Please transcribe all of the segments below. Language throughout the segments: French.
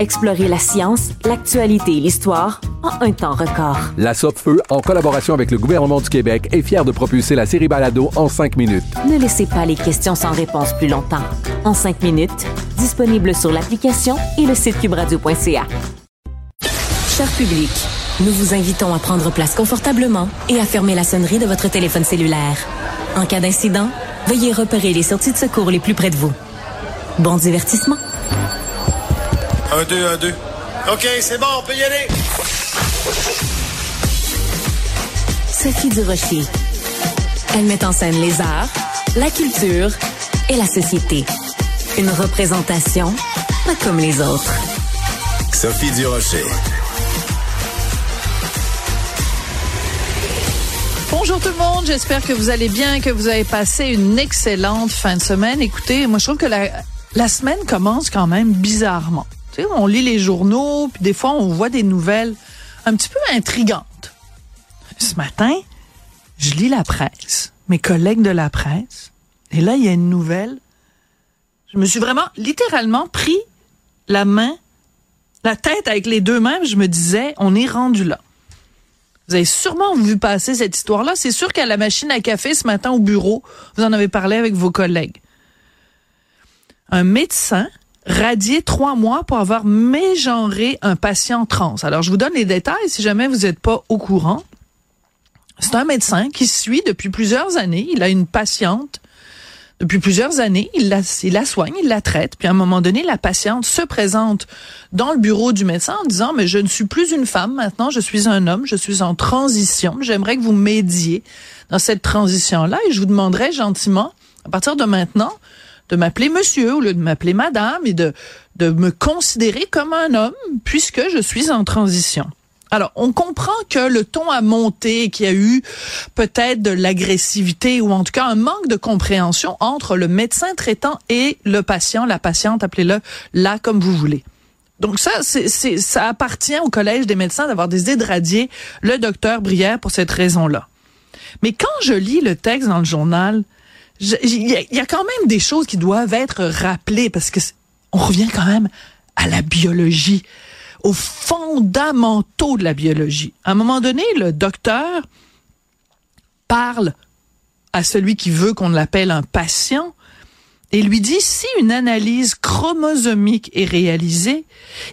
Explorez la science, l'actualité et l'histoire en un temps record. La Feu, en collaboration avec le gouvernement du Québec, est fière de propulser la série Balado en cinq minutes. Ne laissez pas les questions sans réponse plus longtemps. En cinq minutes, disponible sur l'application et le site cubradio.ca. Cher public, nous vous invitons à prendre place confortablement et à fermer la sonnerie de votre téléphone cellulaire. En cas d'incident, veuillez repérer les sorties de secours les plus près de vous. Bon divertissement. Un, deux, un, deux. OK, c'est bon, on peut y aller. Sophie Durocher. Elle met en scène les arts, la culture et la société. Une représentation pas comme les autres. Sophie Durocher. Bonjour tout le monde, j'espère que vous allez bien, que vous avez passé une excellente fin de semaine. Écoutez, moi je trouve que la, la semaine commence quand même bizarrement. On lit les journaux, puis des fois on voit des nouvelles un petit peu intrigantes ce matin, je lis la presse, mes collègues de la presse, et là, il y a une nouvelle. Je me suis vraiment, littéralement, pris la main, la tête avec les deux mains, je me disais, on est rendu là. Vous avez sûrement vu passer cette histoire-là. C'est sûr qu'à la machine à café ce matin au bureau, vous en avez parlé avec vos collègues. Un médecin radié trois mois pour avoir mégenré un patient trans. Alors, je vous donne les détails si jamais vous n'êtes pas au courant. C'est un médecin qui suit depuis plusieurs années. Il a une patiente depuis plusieurs années. Il la, il la soigne, il la traite. Puis à un moment donné, la patiente se présente dans le bureau du médecin en disant, mais je ne suis plus une femme maintenant, je suis un homme, je suis en transition. J'aimerais que vous m'aidiez dans cette transition-là et je vous demanderais gentiment, à partir de maintenant, de m'appeler monsieur au lieu de m'appeler madame et de, de me considérer comme un homme puisque je suis en transition. Alors, on comprend que le ton a monté, qu'il y a eu peut-être de l'agressivité ou en tout cas un manque de compréhension entre le médecin traitant et le patient, la patiente, appelez-le là comme vous voulez. Donc ça, c'est, ça appartient au Collège des médecins d'avoir décidé de radier le docteur Brière pour cette raison-là. Mais quand je lis le texte dans le journal, il y, a quand même des choses qui doivent être rappelées parce que on revient quand même à la biologie aux fondamentaux de la biologie. À un moment donné, le docteur parle à celui qui veut qu'on l'appelle un patient et lui dit si une analyse chromosomique est réalisée,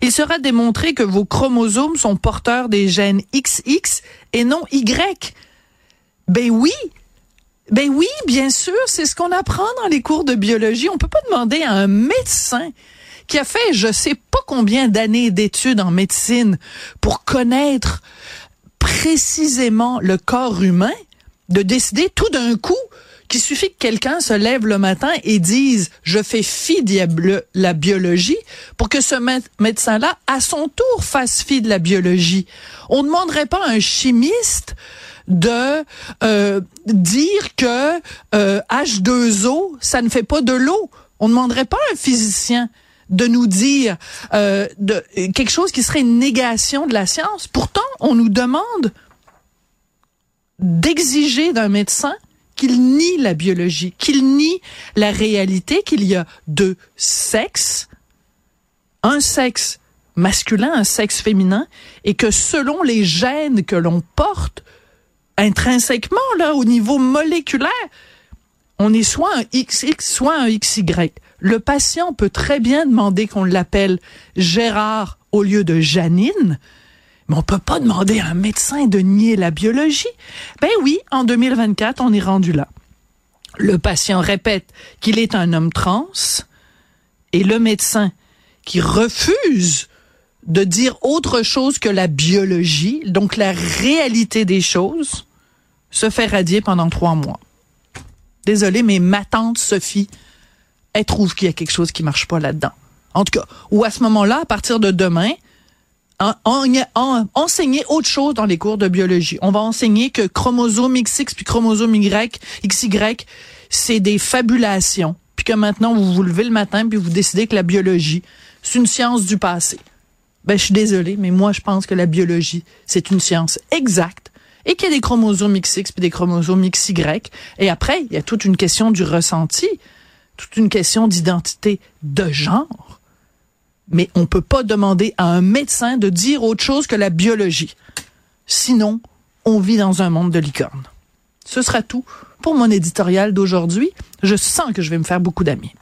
il sera démontré que vos chromosomes sont porteurs des gènes XX et non Y. Ben oui, ben oui, bien sûr, c'est ce qu'on apprend dans les cours de biologie. On peut pas demander à un médecin qui a fait je sais pas combien d'années d'études en médecine pour connaître précisément le corps humain, de décider tout d'un coup qu'il suffit que quelqu'un se lève le matin et dise je fais fi de la biologie pour que ce médecin-là, à son tour, fasse fi de la biologie. On ne demanderait pas à un chimiste de euh, dire que euh, H2O, ça ne fait pas de l'eau. On ne demanderait pas à un physicien de nous dire euh, quelque chose qui serait une négation de la science. Pourtant, on nous demande d'exiger d'un médecin qu'il nie la biologie, qu'il nie la réalité qu'il y a deux sexes, un sexe masculin, un sexe féminin, et que selon les gènes que l'on porte, intrinsèquement, là, au niveau moléculaire, on est soit un XX, soit un XY. Le patient peut très bien demander qu'on l'appelle Gérard au lieu de Janine, Mais on peut pas demander à un médecin de nier la biologie. Ben oui, en 2024, on est rendu là. Le patient répète qu'il est un homme trans et le médecin qui refuse de dire autre chose que la biologie, donc la réalité des choses, se fait radier pendant trois mois. Désolée, mais ma tante Sophie, elle trouve qu'il y a quelque chose qui marche pas là-dedans. En tout cas, ou à ce moment-là, à partir de demain, en, en, enseigner autre chose dans les cours de biologie. On va enseigner que chromosome XX puis chromosome Y, XY, c'est des fabulations. Puis que maintenant, vous vous levez le matin puis vous décidez que la biologie, c'est une science du passé. Ben, je suis désolée, mais moi, je pense que la biologie, c'est une science exacte et qu'il y a des chromosomes XX puis des chromosomes XY. Et après, il y a toute une question du ressenti, toute une question d'identité de genre. Mais on peut pas demander à un médecin de dire autre chose que la biologie. Sinon, on vit dans un monde de licorne. Ce sera tout pour mon éditorial d'aujourd'hui. Je sens que je vais me faire beaucoup d'amis.